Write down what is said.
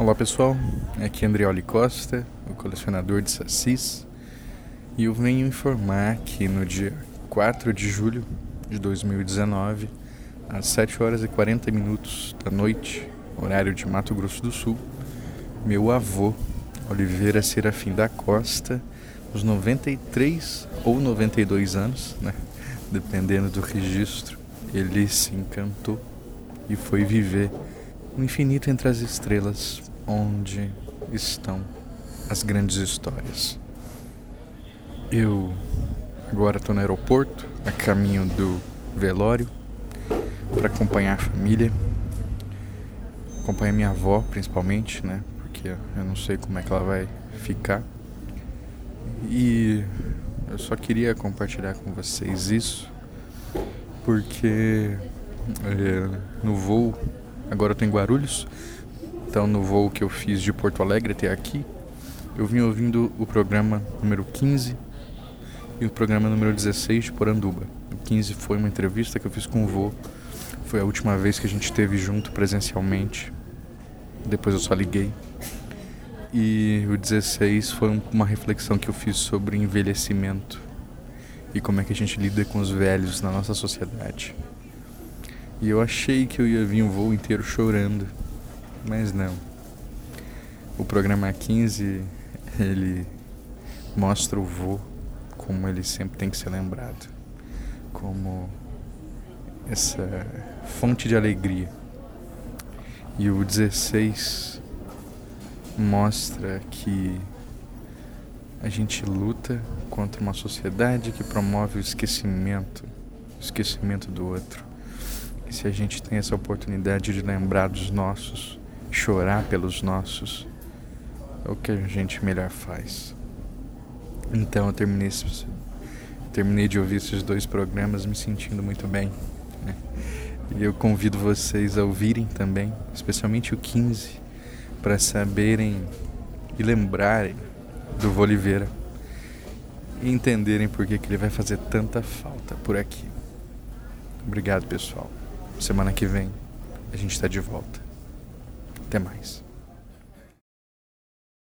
Olá pessoal, aqui é Andrioli Costa, o colecionador de sacis, e eu venho informar que no dia 4 de julho de 2019, às 7 horas e 40 minutos da noite, horário de Mato Grosso do Sul, meu avô, Oliveira Serafim da Costa, os 93 ou 92 anos, né? dependendo do registro, ele se encantou e foi viver o infinito entre as estrelas, onde estão as grandes histórias. Eu agora estou no aeroporto, a caminho do velório, para acompanhar a família, acompanhar minha avó principalmente, né? Porque eu não sei como é que ela vai ficar. E eu só queria compartilhar com vocês isso, porque é, no voo, agora eu tô em Guarulhos, então no voo que eu fiz de Porto Alegre até aqui, eu vim ouvindo o programa número 15 e o programa número 16 de Poranduba. O 15 foi uma entrevista que eu fiz com o vô, foi a última vez que a gente esteve junto presencialmente, depois eu só liguei. E o 16 foi uma reflexão que eu fiz sobre envelhecimento e como é que a gente lida com os velhos na nossa sociedade. E eu achei que eu ia vir o voo inteiro chorando, mas não. O programa 15 ele mostra o voo como ele sempre tem que ser lembrado, como essa fonte de alegria. E o 16 mostra que a gente luta contra uma sociedade que promove o esquecimento, o esquecimento do outro. E se a gente tem essa oportunidade de lembrar dos nossos, chorar pelos nossos, é o que a gente melhor faz. Então eu terminei, esse, terminei de ouvir esses dois programas me sentindo muito bem. Né? E eu convido vocês a ouvirem também, especialmente o 15 para saberem e lembrarem do Voliveira e entenderem por que, que ele vai fazer tanta falta por aqui. Obrigado, pessoal. Semana que vem a gente está de volta. Até mais.